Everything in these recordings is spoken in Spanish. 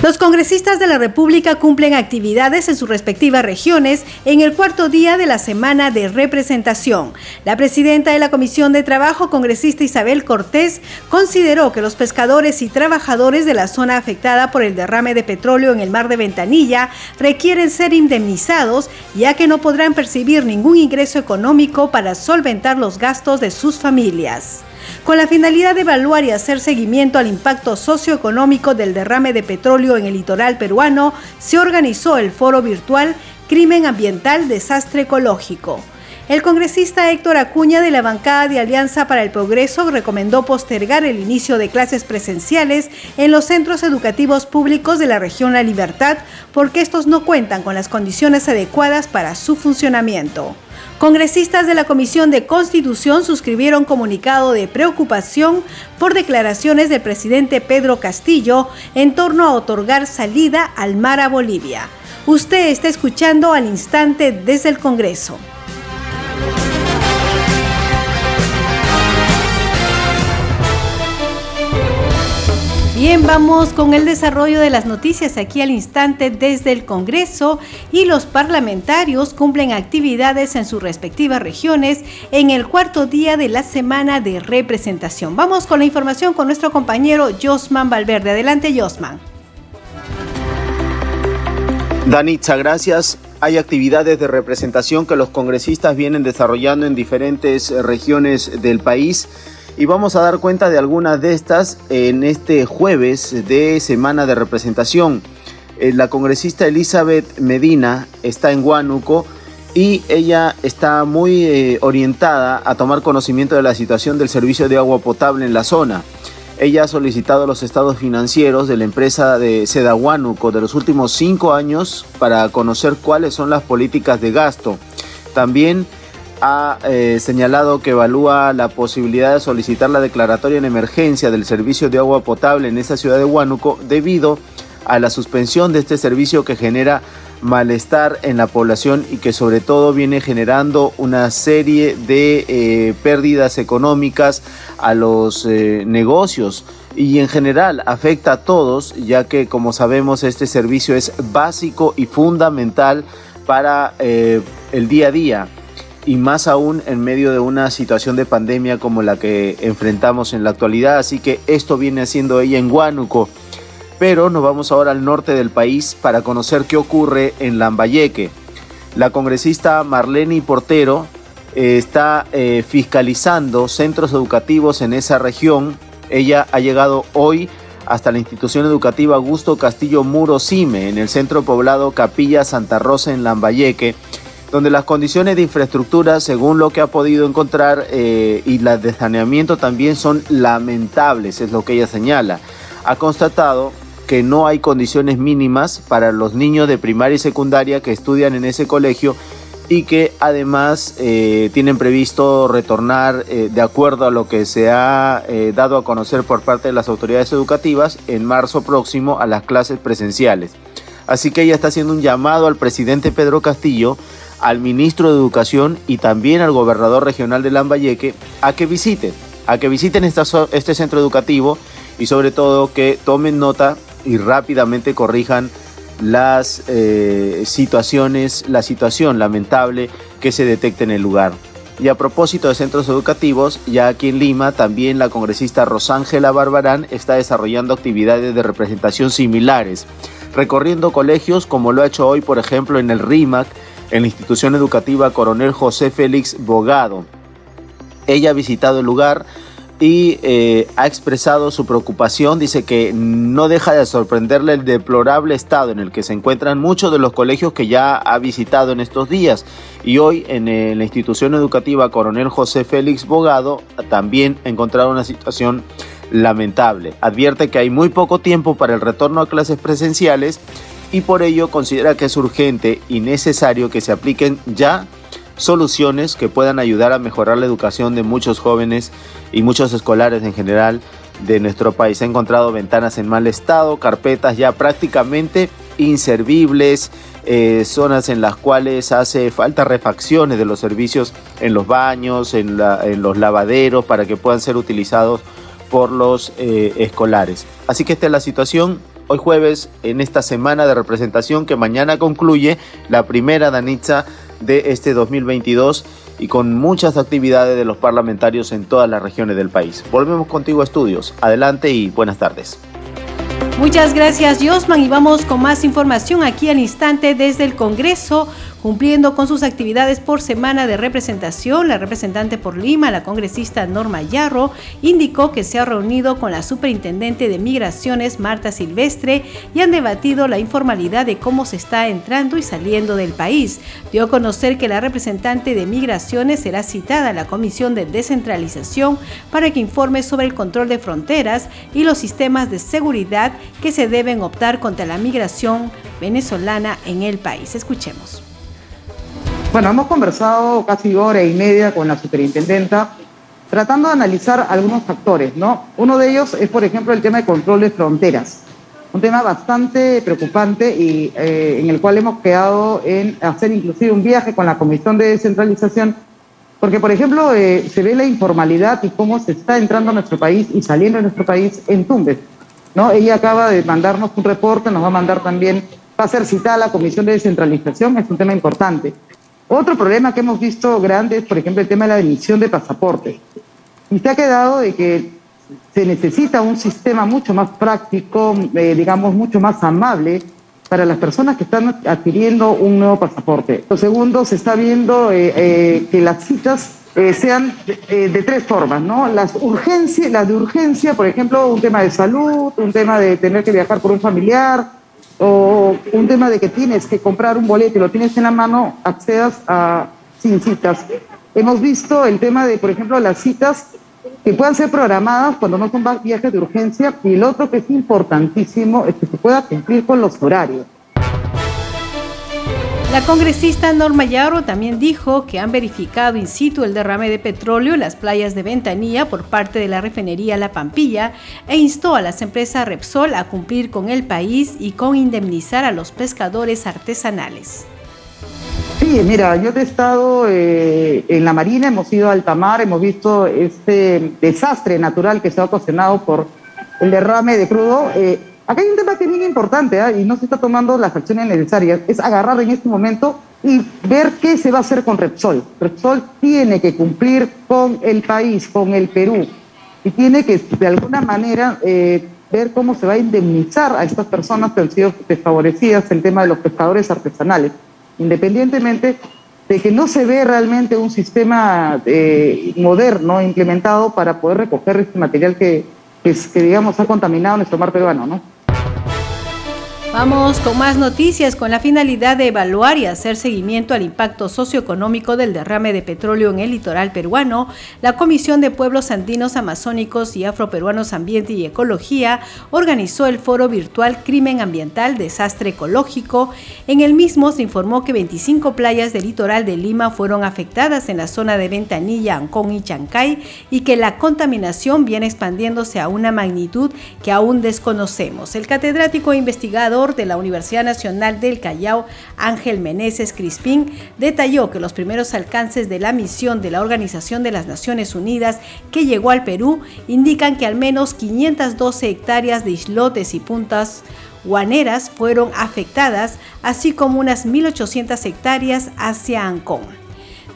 Los congresistas de la República cumplen actividades en sus respectivas regiones en el cuarto día de la semana de representación. La presidenta de la Comisión de Trabajo, congresista Isabel Cortés, consideró que los pescadores y trabajadores de la zona afectada por el derrame de petróleo en el mar de Ventanilla requieren ser indemnizados, ya que no podrán percibir ningún ingreso económico para solventar los gastos de sus familias con la finalidad de evaluar y hacer seguimiento al impacto socioeconómico del derrame de petróleo en el litoral peruano, se organizó el foro virtual Crimen Ambiental, Desastre Ecológico. El congresista Héctor Acuña de la bancada de Alianza para el Progreso recomendó postergar el inicio de clases presenciales en los centros educativos públicos de la región La Libertad porque estos no cuentan con las condiciones adecuadas para su funcionamiento. Congresistas de la Comisión de Constitución suscribieron comunicado de preocupación por declaraciones del presidente Pedro Castillo en torno a otorgar salida al mar a Bolivia. Usted está escuchando al instante desde el Congreso. Bien, vamos con el desarrollo de las noticias aquí al instante desde el Congreso y los parlamentarios cumplen actividades en sus respectivas regiones en el cuarto día de la semana de representación. Vamos con la información con nuestro compañero Josman Valverde. Adelante, Josman. Danitza, gracias. Hay actividades de representación que los congresistas vienen desarrollando en diferentes regiones del país y vamos a dar cuenta de algunas de estas en este jueves de semana de representación. Eh, la congresista Elizabeth Medina está en Huánuco y ella está muy eh, orientada a tomar conocimiento de la situación del servicio de agua potable en la zona. Ella ha solicitado los estados financieros de la empresa de Seda Huánuco de los últimos cinco años para conocer cuáles son las políticas de gasto. También ha eh, señalado que evalúa la posibilidad de solicitar la declaratoria en emergencia del servicio de agua potable en esa ciudad de Huánuco debido a la suspensión de este servicio que genera malestar en la población y que sobre todo viene generando una serie de eh, pérdidas económicas a los eh, negocios. Y en general afecta a todos ya que como sabemos este servicio es básico y fundamental para el día a día y más aún en medio de una situación de pandemia como la que enfrentamos en la actualidad. Así que esto viene haciendo ella en Huánuco. Pero nos vamos ahora al norte del país para conocer qué ocurre en Lambayeque. La congresista Marlene Portero eh, está eh, fiscalizando centros educativos en esa región. Ella ha llegado hoy hasta la institución educativa Augusto Castillo Muro Cime en el centro poblado Capilla Santa Rosa en Lambayeque donde las condiciones de infraestructura, según lo que ha podido encontrar, eh, y las de saneamiento también son lamentables, es lo que ella señala. Ha constatado que no hay condiciones mínimas para los niños de primaria y secundaria que estudian en ese colegio y que además eh, tienen previsto retornar eh, de acuerdo a lo que se ha dado a conocer por parte de las autoridades educativas en marzo próximo a las clases presenciales. Así que ella está haciendo un llamado al presidente Pedro Castillo al ministro de Educación y también al gobernador regional de Lambayeque a que visiten, a que visiten este centro educativo y sobre todo que tomen nota y rápidamente corrijan las eh, situaciones, la situación lamentable que se detecta en el lugar. Y a propósito de centros educativos, ya aquí en Lima, también la congresista Rosángela Barbarán está desarrollando actividades de representación similares, recorriendo colegios como lo ha hecho hoy, por ejemplo, en el RIMAC, en la institución educativa Coronel José Félix Bogado. Ella ha visitado el lugar y eh, ha expresado su preocupación. Dice que no deja de sorprenderle el deplorable estado en el que se encuentran muchos de los colegios que ya ha visitado en estos días. Y hoy en eh, la institución educativa Coronel José Félix Bogado también ha encontrado una situación lamentable. Advierte que hay muy poco tiempo para el retorno a clases presenciales y por ello considera que es urgente y necesario que se apliquen ya soluciones que puedan ayudar a mejorar la educación de muchos jóvenes y muchos escolares en general de nuestro país. Ha encontrado ventanas en mal estado, carpetas ya prácticamente inservibles, eh, zonas en las cuales hace falta refacciones de los servicios en los baños, en, los lavaderos, para que puedan ser utilizados por los eh, escolares. Así que esta es la situación hoy jueves en esta semana de representación que mañana concluye la primera danitza de este 2022 y con muchas actividades de los parlamentarios en todas las regiones del país. Volvemos contigo a estudios. Adelante y buenas tardes. Muchas gracias, Josman, y vamos con más información aquí al instante desde el Congreso. Cumpliendo con sus actividades por semana de representación, la representante por Lima, la congresista Norma Yarro, indicó que se ha reunido con la superintendente de Migraciones, Marta Silvestre, y han debatido la informalidad de cómo se está entrando y saliendo del país. Dio a conocer que la representante de Migraciones será citada a la Comisión de Descentralización para que informe sobre el control de fronteras y los sistemas de seguridad que se deben optar contra la migración venezolana en el país. Escuchemos. Bueno, hemos conversado casi hora y media con la superintendenta tratando de analizar algunos factores, ¿no? Uno de ellos es, por ejemplo, el tema de control de fronteras, un tema bastante preocupante y eh, en el cual hemos quedado en hacer inclusive un viaje con la Comisión de Descentralización, porque, por ejemplo, eh, se ve la informalidad y cómo se está entrando a nuestro país y saliendo de nuestro país en Tumbes, ¿no? Ella acaba de mandarnos un reporte, nos va a mandar también, va a ser citada la Comisión de Descentralización, es un tema importante. Otro problema que hemos visto grande es, por ejemplo, el tema de la emisión de pasaportes. Y se ha quedado de que se necesita un sistema mucho más práctico, eh, digamos, mucho más amable para las personas que están adquiriendo un nuevo pasaporte. Lo segundo, se está viendo eh, eh, que las citas sean de, de, tres formas, ¿no? Las, urgencias, las de urgencia, por ejemplo, un tema de salud, un tema de tener que viajar por un familiar, o un tema de que tienes que comprar un boleto y lo tienes en la mano, accedas a sin citas. Hemos visto el tema de, por ejemplo, las citas que puedan ser programadas cuando no son viajes de urgencia y el otro que es importantísimo es que se pueda cumplir con los horarios. La congresista Norma Yarro también dijo que han verificado in situ el derrame de petróleo en las playas de Ventanilla por parte de la refinería La Pampilla e instó a las empresas Repsol a cumplir con el país y con indemnizar a los pescadores artesanales. Sí, mira, yo he estado eh, en la Marina, hemos ido a alta mar, hemos visto este desastre natural que se ha ocasionado por el derrame de crudo. Eh, Acá hay un tema que es muy importante ¿ah? y no se está tomando las acciones necesarias, es agarrar en este momento y ver qué se va a hacer con Repsol. Repsol tiene que cumplir con el país, con el Perú, y tiene que de alguna manera eh, ver cómo se va a indemnizar a estas personas que han sido desfavorecidas el tema de los pescadores artesanales, independientemente de que no se ve realmente un sistema eh, moderno implementado para poder recoger este material que, que, que digamos ha contaminado nuestro mar peruano, ¿no? Vamos con más noticias con la finalidad de evaluar y hacer seguimiento al impacto socioeconómico del derrame de petróleo en el litoral peruano. La Comisión de Pueblos Andinos Amazónicos y Afroperuanos Ambiente y Ecología organizó el foro virtual Crimen Ambiental, Desastre Ecológico. En el mismo se informó que 25 playas del litoral de Lima fueron afectadas en la zona de Ventanilla, Ancón y Chancay y que la contaminación viene expandiéndose a una magnitud que aún desconocemos. El catedrático investigado de la Universidad Nacional del Callao, Ángel Meneses Crispín, detalló que los primeros alcances de la misión de la Organización de las Naciones Unidas que llegó al Perú indican que al menos 512 hectáreas de islotes y puntas guaneras fueron afectadas, así como unas 1.800 hectáreas hacia Ancón.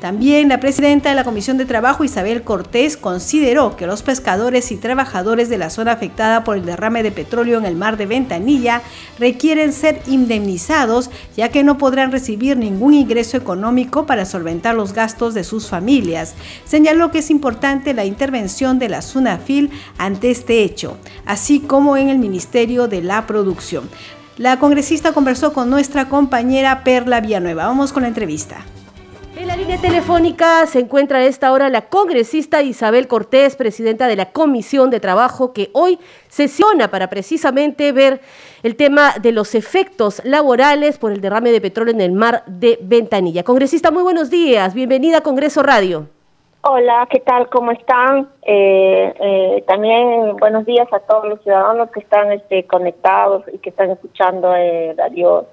También la presidenta de la Comisión de Trabajo, Isabel Cortés, consideró que los pescadores y trabajadores de la zona afectada por el derrame de petróleo en el mar de Ventanilla requieren ser indemnizados, ya que no podrán recibir ningún ingreso económico para solventar los gastos de sus familias. Señaló que es importante la intervención de la SUNAFIL ante este hecho, así como en el Ministerio de la Producción. La congresista conversó con nuestra compañera Perla Villanueva. Vamos con la entrevista. El línea telefónica se encuentra a esta hora la congresista Isabel Cortés, presidenta de la Comisión de Trabajo, que hoy sesiona para precisamente ver el tema de los efectos laborales por el derrame de petróleo en el mar de Ventanilla. Congresista, muy buenos días. Bienvenida a Congreso Radio. Hola, ¿qué tal? ¿Cómo están? Eh, eh, también buenos días a todos los ciudadanos que están este, conectados y que están escuchando eh, Radio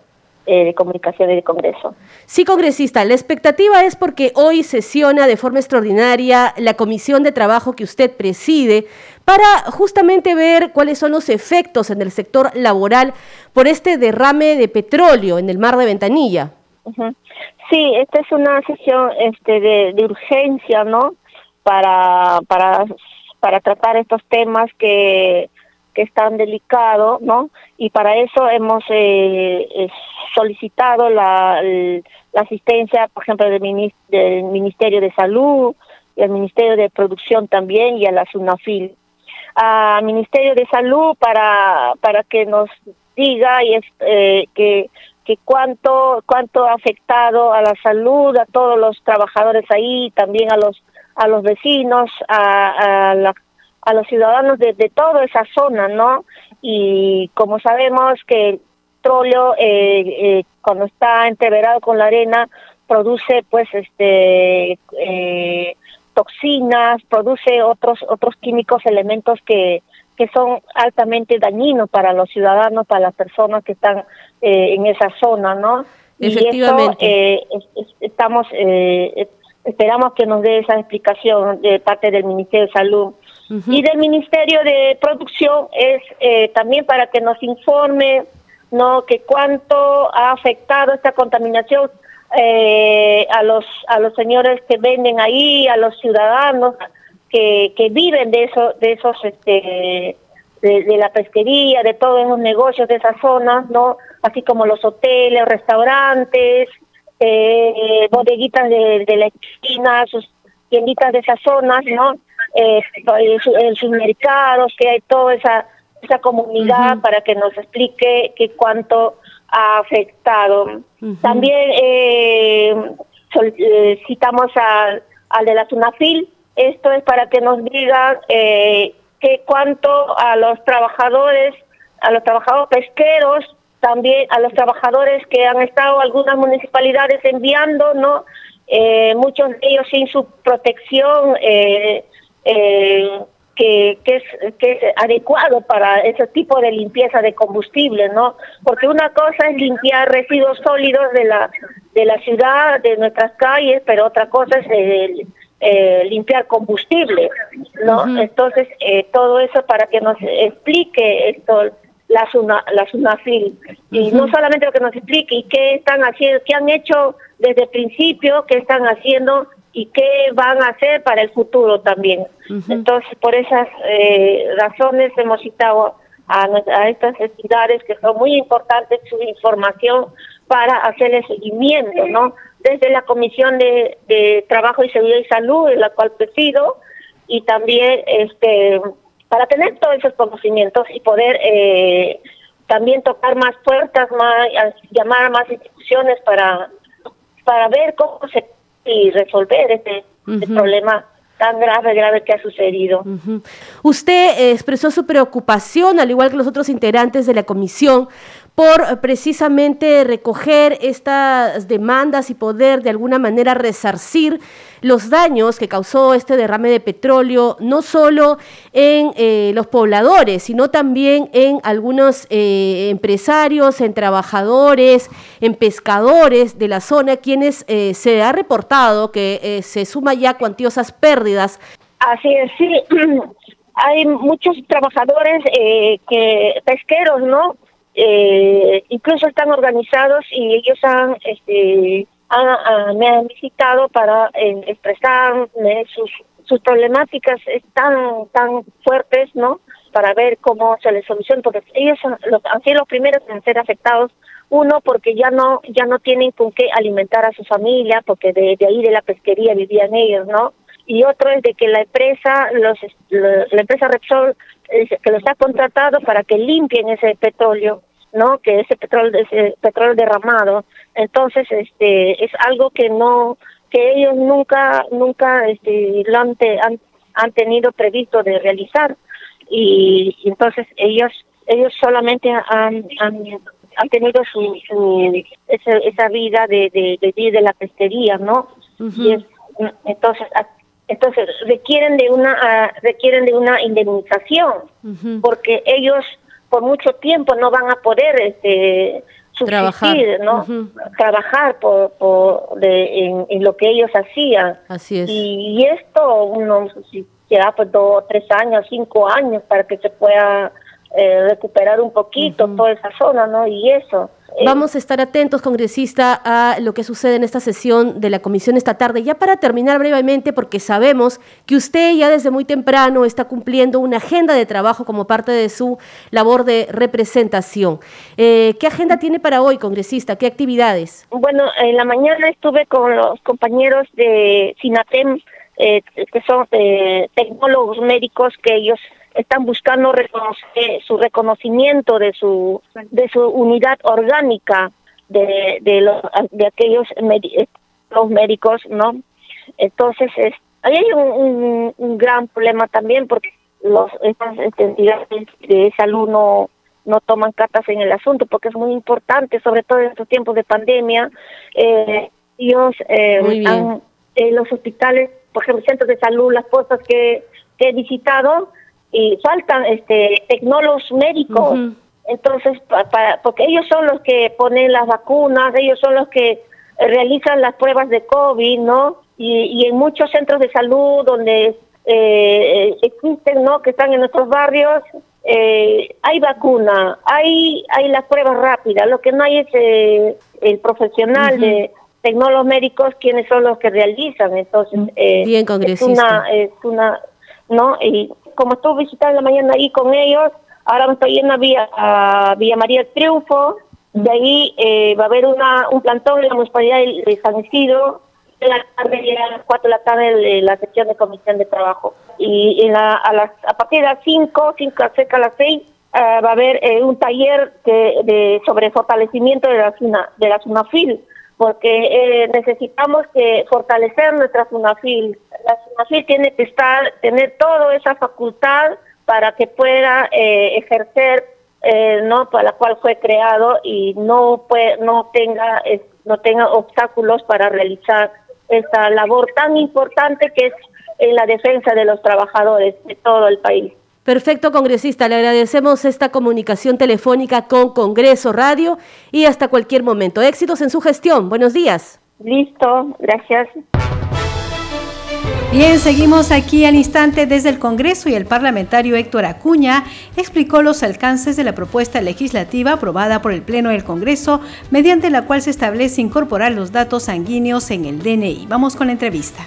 eh, de Comunicaciones del Congreso. Sí, congresista, la expectativa es porque hoy sesiona de forma extraordinaria la comisión de trabajo que usted preside para justamente ver cuáles son los efectos en el sector laboral por este derrame de petróleo en el mar de Ventanilla. Sí, esta es una sesión este, de, urgencia, ¿no? Para, para, para tratar estos temas que que es tan delicado, ¿no? Y para eso hemos eh, solicitado la, asistencia, por ejemplo, del, Ministerio de Salud, y al Ministerio de Producción también y a la SUNAFIL. Al Ministerio de Salud para, para que nos diga y es, eh, que, que cuánto, cuánto ha afectado a la salud, a todos los trabajadores ahí, también a los, a los vecinos, a, a la a los ciudadanos de, toda esa zona, ¿no? Y como sabemos que el petróleo, eh, eh, cuando está entreverado con la arena, produce, pues, este, eh, toxinas, produce otros, otros químicos, elementos que, que son altamente dañinos para los ciudadanos, para las personas que están en esa zona, ¿no? Efectivamente. Y estamos, esperamos que nos dé esa explicación de parte del Ministerio de Salud y del Ministerio de Producción es eh, también para que nos informe no que cuánto ha afectado esta contaminación eh, a los a los señores que venden ahí a los ciudadanos que, que viven de eso de esos este de, la pesquería de todos los negocios de esas zonas no así como los hoteles restaurantes eh, bodeguitas de, de la esquina sus tienditas de esas zonas no eh, el, supermercados, que hay toda esa, esa comunidad para que nos explique que cuánto ha afectado. También eh, eh, citamos al, al de la SUNAFIL, esto es para que nos diga eh, que cuánto a los trabajadores, a los trabajadores pesqueros, también a los trabajadores que han estado algunas municipalidades enviando, ¿no? Eh, muchos de ellos sin su protección eh, eh, que, que, es, que es adecuado para ese tipo de limpieza de combustible, ¿no? Porque una cosa es limpiar residuos sólidos de la de la ciudad, de nuestras calles, pero otra cosa es eh, eh, limpiar combustible, ¿no? Entonces, eh, todo eso para que nos explique esto la SUNA, la SUNAFIL. Y no solamente lo que nos explique, y qué están haciendo, qué han hecho desde el principio, qué están haciendo y qué van a hacer para el futuro también. Entonces, por esas eh, razones hemos citado a, a, estas entidades que son muy importantes su información para hacer el seguimiento, ¿no? Desde la Comisión de, de Trabajo y Seguridad y Salud, en la cual presido, y también este para tener todos esos conocimientos y poder eh, también tocar más puertas, más llamar a más instituciones para para ver cómo se y resolver este, este problema tan grave, grave que ha sucedido. Usted expresó su preocupación, al igual que los otros integrantes de la comisión, por precisamente recoger estas demandas y poder de alguna manera resarcir los daños que causó este derrame de petróleo, no solo en eh, los pobladores, sino también en algunos eh, empresarios, en trabajadores, en pescadores de la zona, quienes eh, se ha reportado que se suma ya cuantiosas pérdidas. Así es, sí. Hay muchos trabajadores que pesqueros, ¿no? Eh, incluso están organizados y ellos han, este, me han visitado para eh, expresar sus, sus problemáticas tan, tan fuertes, ¿no? Para ver cómo se les soluciona, porque ellos han sido los primeros en ser afectados uno porque ya no ya no tienen con qué alimentar a su familia porque de, ahí de la pesquería vivían ellos no y otro es de que la empresa los la, empresa Repsol que los ha contratado para que limpien ese petróleo no que ese petróleo ese petróleo derramado. Entonces este es algo que no que ellos nunca nunca este, lo han, han, tenido previsto de realizar. Y, entonces ellos ellos solamente han, han, tenido su, esa, vida de, de, de, la pesquería, ¿no? y entonces entonces requieren de una ah, requieren de una indemnización porque ellos por mucho tiempo no van a poder este trabajar, ¿no? Trabajar por, por de, en, lo que ellos hacían. Así es. Y, esto, uno, si lleva pues dos, tres años, cinco años para que se pueda eh, recuperar un poquito toda esa zona, ¿no? Y eso. Eh, Vamos a estar atentos, congresista, a lo que sucede en esta sesión de la comisión esta tarde. Ya para terminar brevemente, porque sabemos que usted ya desde muy temprano está cumpliendo una agenda de trabajo como parte de su labor de representación. Eh, ¿Qué agenda tiene para hoy, congresista? ¿Qué actividades? Bueno, en la mañana estuve con los compañeros de SINATEM, eh, que son tecnólogos médicos, que ellos están buscando reconocer su reconocimiento de su de su unidad orgánica de de, los, de aquellos los médicos no entonces es, ahí hay un, un, gran problema también porque los estas entidades de salud no no toman cartas en el asunto porque es muy importante sobre todo en estos tiempos de pandemia. Eh, ellos eh, han, eh, los hospitales por ejemplo centros de salud las cosas que, que he visitado y faltan este tecnólogos médicos. Entonces, para, porque ellos son los que ponen las vacunas, ellos son los que realizan las pruebas de COVID, ¿no? Y, y en muchos centros de salud donde eh, existen, ¿no? Que están en nuestros barrios, eh, hay vacuna, hay hay las pruebas rápidas, lo que no hay es eh, el profesional de tecnólogos médicos quienes son los que realizan, entonces eh, Bien, es una es una no y como estuve visitando la mañana ahí con ellos, ahora me estoy yendo a Villa, a Villa María del Triunfo, de ahí eh, va a haber una, un plantón en la municipalidad de, San Isidro, en la tarde, a las 4 de la tarde, de la sección de comisión de trabajo. Y en la, a, las, a partir de las 5, 5 cerca a las 6, eh, va a haber eh, un taller de, sobre fortalecimiento de la, de la SUNAFIL, porque necesitamos que fortalecer nuestra SUNAFIL la SUNAFIL tiene que estar, tener toda esa facultad para que pueda eh, ejercer, eh, no, para la cual fue creado y no puede, no tenga, no tenga obstáculos para realizar esta labor tan importante que es en la defensa de los trabajadores de todo el país. Perfecto, congresista. Le agradecemos esta comunicación telefónica con Congreso Radio y hasta cualquier momento. Éxitos en su gestión. Buenos días. Listo, gracias. Bien, seguimos aquí al instante desde el Congreso y el parlamentario Héctor Acuña explicó los alcances de la propuesta legislativa aprobada por el Pleno del Congreso, mediante la cual se establece incorporar los datos sanguíneos en el DNI. Vamos con la entrevista.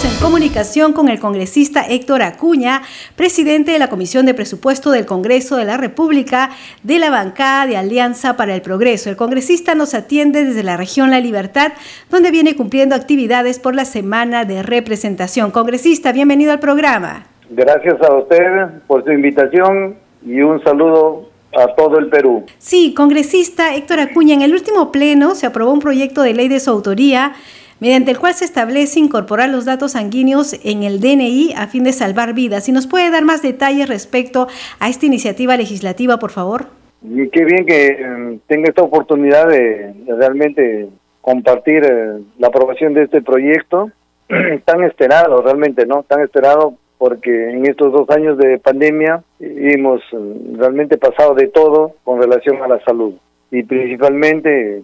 Estamos en comunicación con el congresista Héctor Acuña, presidente de la Comisión de Presupuesto del Congreso de la República de la bancada de Alianza para el Progreso. El congresista nos atiende desde la región La Libertad, donde viene cumpliendo actividades por la semana de representación. Congresista, bienvenido al programa. Gracias a usted por su invitación y un saludo a todo el Perú. Sí, congresista Héctor Acuña, en el último pleno se aprobó un proyecto de ley de su autoría mediante el cual se establece incorporar los datos sanguíneos en el DNI a fin de salvar vidas. Si nos puede dar más detalles respecto a esta iniciativa legislativa, por favor. Y qué bien que eh, tenga esta oportunidad de, realmente compartir eh, la aprobación de este proyecto tan esperado, realmente, ¿no? Tan esperado porque en estos dos años de pandemia hemos eh, realmente pasado de todo con relación a la salud y principalmente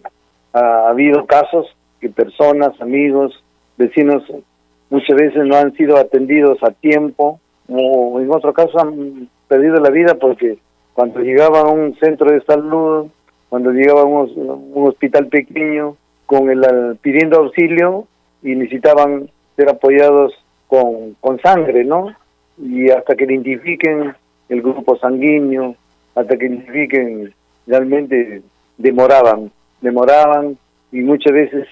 ha habido casos que personas, amigos, vecinos muchas veces no han sido atendidos a tiempo o en otro caso han perdido la vida porque cuando llegaba a un centro de salud, cuando llegaba a un, hospital pequeño con el pidiendo auxilio y necesitaban ser apoyados con, con sangre, ¿no? Y hasta que identifiquen el grupo sanguíneo, hasta que identifiquen realmente demoraban, demoraban y muchas veces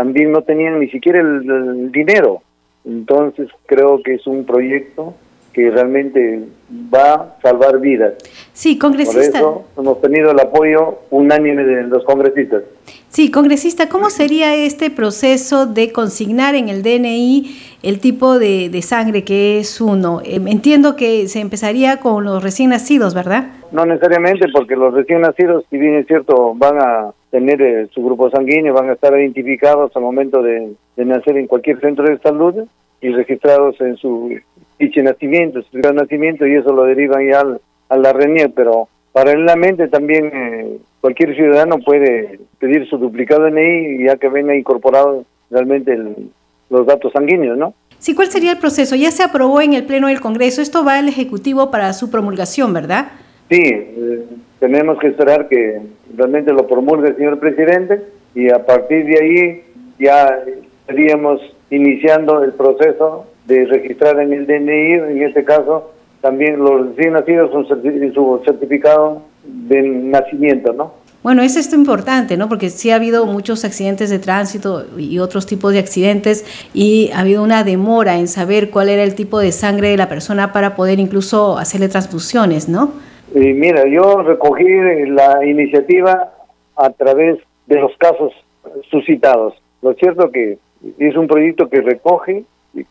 también no tenían ni siquiera el, dinero. Entonces creo que es un proyecto que realmente va a salvar vidas. Sí, congresista. Por eso hemos tenido el apoyo unánime de los congresistas. Sí, congresista, ¿cómo sería este proceso de consignar en el DNI el tipo de, de sangre que es uno? Em, entiendo que se empezaría con los recién nacidos, ¿verdad? No necesariamente, porque los recién nacidos, si bien es cierto, van a tener eh, su grupo sanguíneo, van a estar identificados al momento de, de nacer en cualquier centro de salud y registrados en su de nacimiento, su nacimiento, y eso lo derivan ya al, a la RENIER, pero paralelamente también eh, cualquier ciudadano puede pedir su duplicado DNI ya que venga incorporado realmente los datos sanguíneos, ¿no? Sí, ¿cuál sería el proceso? Ya se aprobó en el Pleno del Congreso, esto va al Ejecutivo para su promulgación, ¿verdad? Sí, eh, tenemos que esperar que realmente lo promulgue el señor presidente y a partir de ahí ya estaríamos iniciando el proceso de registrar en el DNI, en este caso, también los recién nacidos son su certificado de nacimiento, ¿no? Bueno, es esto importante, ¿no? Porque sí ha habido muchos accidentes de tránsito y otros tipos de accidentes y ha habido una demora en saber cuál era el tipo de sangre de la persona para poder incluso hacerle transfusiones, ¿no? Y mira, yo recogí la iniciativa a través de los casos suscitados. Lo cierto que es un proyecto que recoge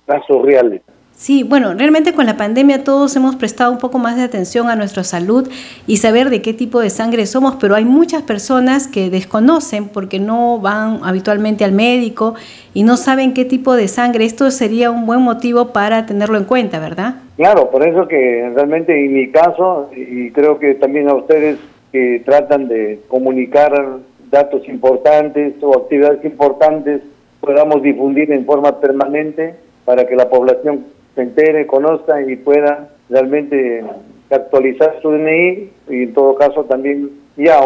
casos reales. Sí, bueno, realmente con la pandemia todos hemos prestado un poco más de atención a nuestra salud y saber de qué tipo de sangre somos, pero hay muchas personas que desconocen porque no van habitualmente al médico y no saben qué tipo de sangre. Esto sería un buen motivo para tenerlo en cuenta, ¿verdad? Claro, por eso que realmente en mi caso, y creo que también a ustedes que tratan de comunicar datos importantes o actividades importantes, podamos difundir en forma permanente para que la población se entere, conozca y pueda realmente actualizar su DNI y en todo caso también ya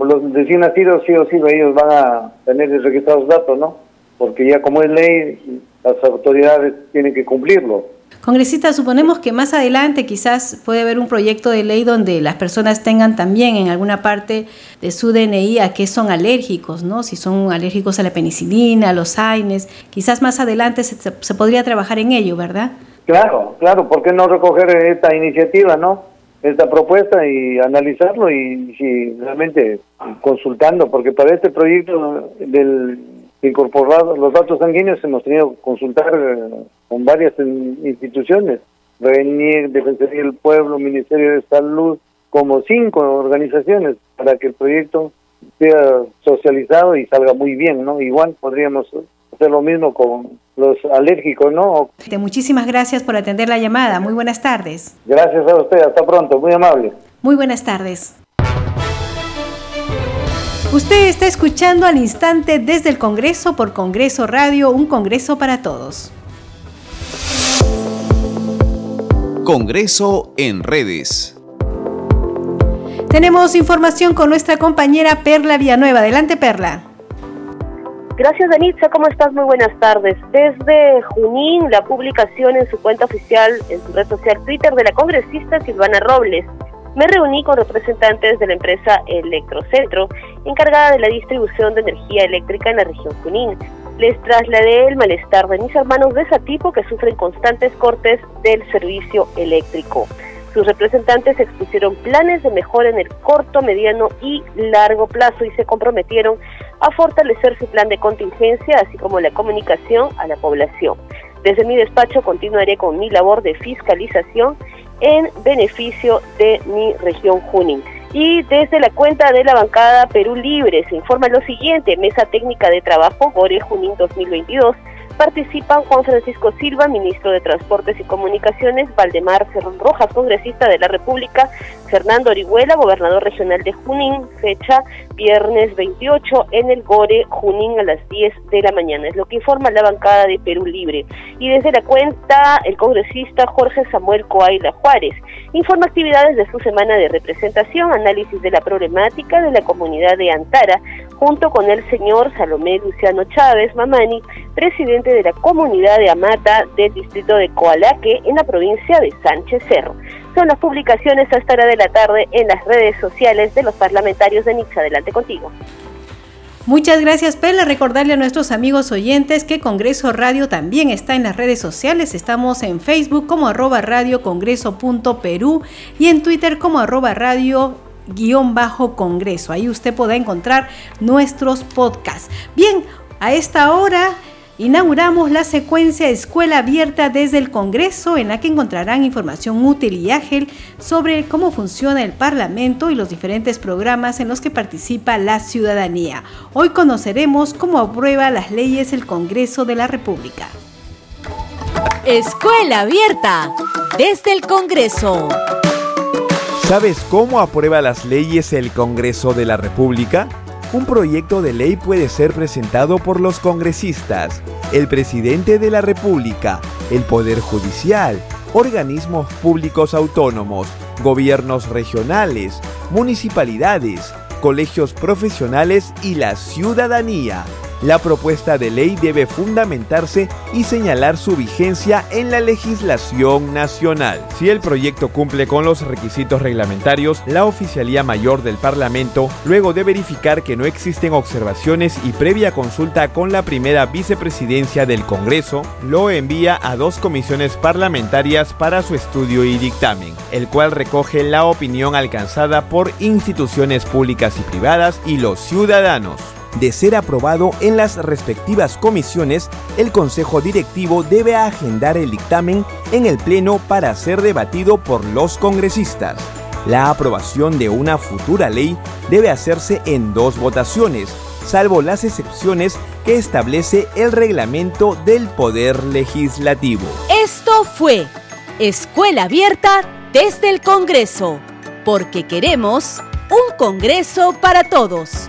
los recién nacidos sí o sí ellos van a tener registrados datos, ¿no? Porque ya como es ley, las autoridades tienen que cumplirlo. Congresista, suponemos que más adelante quizás puede haber un proyecto de ley donde las personas tengan también en alguna parte de su DNI a qué son alérgicos, ¿no? Si son alérgicos a la penicilina, a los AINES, quizás más adelante se, se podría trabajar en ello, ¿verdad? Claro, claro, ¿por qué no recoger esta iniciativa, no? Esta propuesta y analizarlo y realmente consultando, porque para este proyecto del incorporado los datos sanguíneos hemos tenido que consultar eh, con varias instituciones, RENIEC, Defensoría del Pueblo, Ministerio de Salud, como cinco organizaciones para que el proyecto sea socializado y salga muy bien, ¿no? Igual podríamos hacer lo mismo con los alérgicos, ¿no? Muchísimas gracias por atender la llamada. Muy buenas tardes. Gracias a usted. Hasta pronto. Muy amable. Muy buenas tardes. Usted está escuchando al instante desde el Congreso por Congreso Radio, un Congreso para todos. Congreso en redes. Tenemos información con nuestra compañera Perla Villanueva. Adelante, Perla. Gracias, Danitza. ¿Cómo estás? Muy buenas tardes. Desde Junín, la publicación en su cuenta oficial, en su red social Twitter, de la congresista Silvana Robles. Me reuní con representantes de la empresa Electrocentro, encargada de la distribución de energía eléctrica en la región Junín. Les trasladé el malestar de mis hermanos de ese tipo que sufren constantes cortes del servicio eléctrico. Sus representantes expusieron planes de mejora en el corto, mediano y largo plazo y se comprometieron a fortalecer su plan de contingencia, así como la comunicación a la población. Desde mi despacho continuaré con mi labor de fiscalización en beneficio de mi región Junín. Y desde la cuenta de la bancada Perú Libre se informa lo siguiente, Mesa Técnica de Trabajo Gore Junín 2022 Participan Juan Francisco Silva, ministro de Transportes y Comunicaciones, Valdemar Cerrón Rojas, congresista de la República, Fernando Orihuela, gobernador regional de Junín, fecha viernes 28 en el Gore, Junín a las 10 de la mañana. Es lo que informa la bancada de Perú Libre. Y desde la cuenta, el congresista Jorge Samuel Coaila Juárez informa actividades de su semana de representación, análisis de la problemática de la comunidad de Antara, junto con el señor Salomé Luciano Chávez Mamani, presidente de la comunidad de Amata del distrito de Coalaque en la provincia de Sánchez Cerro. Son las publicaciones hasta hora de la tarde en las redes sociales de los parlamentarios de Nix. Adelante contigo. Muchas gracias, Pela. Recordarle a nuestros amigos oyentes que Congreso Radio también está en las redes sociales. Estamos en Facebook como arroba radio congreso punto Perú y en Twitter como arroba radio guion bajo congreso. Ahí usted podrá encontrar nuestros podcasts. Bien, a esta hora inauguramos la secuencia Escuela Abierta desde el Congreso, en la que encontrarán información útil y ágil sobre cómo funciona el Parlamento y los diferentes programas en los que participa la ciudadanía. Hoy conoceremos cómo aprueba las leyes el Congreso de la República. Escuela Abierta desde el Congreso. ¿Sabes cómo aprueba las leyes el Congreso de la República? Un proyecto de ley puede ser presentado por los congresistas, el presidente de la República, el Poder Judicial, organismos públicos autónomos, gobiernos regionales, municipalidades, colegios profesionales y la ciudadanía. La propuesta de ley debe fundamentarse y señalar su vigencia en la legislación nacional. Si el proyecto cumple con los requisitos reglamentarios, la Oficialía Mayor del Parlamento, luego de verificar que no existen observaciones y previa consulta con la primera vicepresidencia del Congreso, lo envía a dos comisiones parlamentarias para su estudio y dictamen, el cual recoge la opinión alcanzada por instituciones públicas y privadas y los ciudadanos. De ser aprobado en las respectivas comisiones, el Consejo Directivo debe agendar el dictamen en el Pleno para ser debatido por los congresistas. La aprobación de una futura ley debe hacerse en dos votaciones, salvo las excepciones que establece el reglamento del Poder Legislativo. Esto fue Escuela Abierta desde el Congreso, porque queremos un Congreso para todos.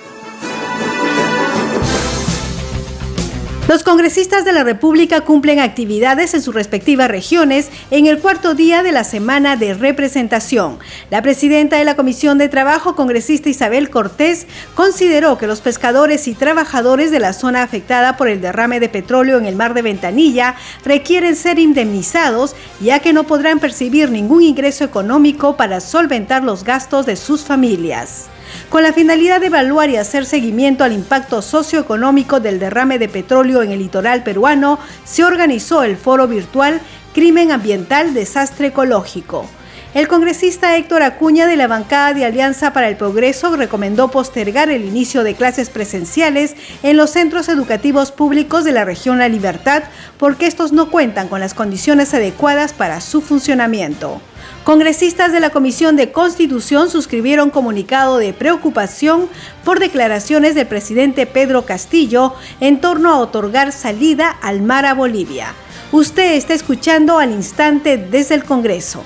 Los congresistas de la República cumplen actividades en sus respectivas regiones en el cuarto día de la semana de representación. La presidenta de la Comisión de Trabajo, congresista Isabel Cortés, consideró que los pescadores y trabajadores de la zona afectada por el derrame de petróleo en el mar de Ventanilla requieren ser indemnizados, ya que no podrán percibir ningún ingreso económico para solventar los gastos de sus familias con la finalidad de evaluar y hacer seguimiento al impacto socioeconómico del derrame de petróleo en el litoral peruano, se organizó el foro virtual Crimen Ambiental, Desastre Ecológico. El congresista Héctor Acuña de la bancada de Alianza para el Progreso recomendó postergar el inicio de clases presenciales en los centros educativos públicos de la región La Libertad porque estos no cuentan con las condiciones adecuadas para su funcionamiento. Congresistas de la Comisión de Constitución suscribieron comunicado de preocupación por declaraciones del presidente Pedro Castillo en torno a otorgar salida al mar a Bolivia. Usted está escuchando al instante desde el Congreso.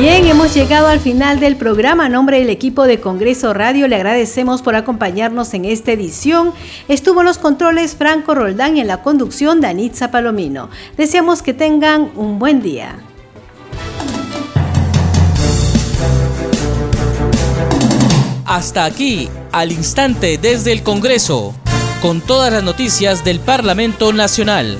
Bien, hemos llegado al final del programa. A nombre del equipo de Congreso Radio le agradecemos por acompañarnos en esta edición. Estuvo en los controles Franco Roldán en la conducción Danitza Palomino. Deseamos que tengan un buen día. Hasta aquí, al instante desde el Congreso, con todas las noticias del Parlamento Nacional.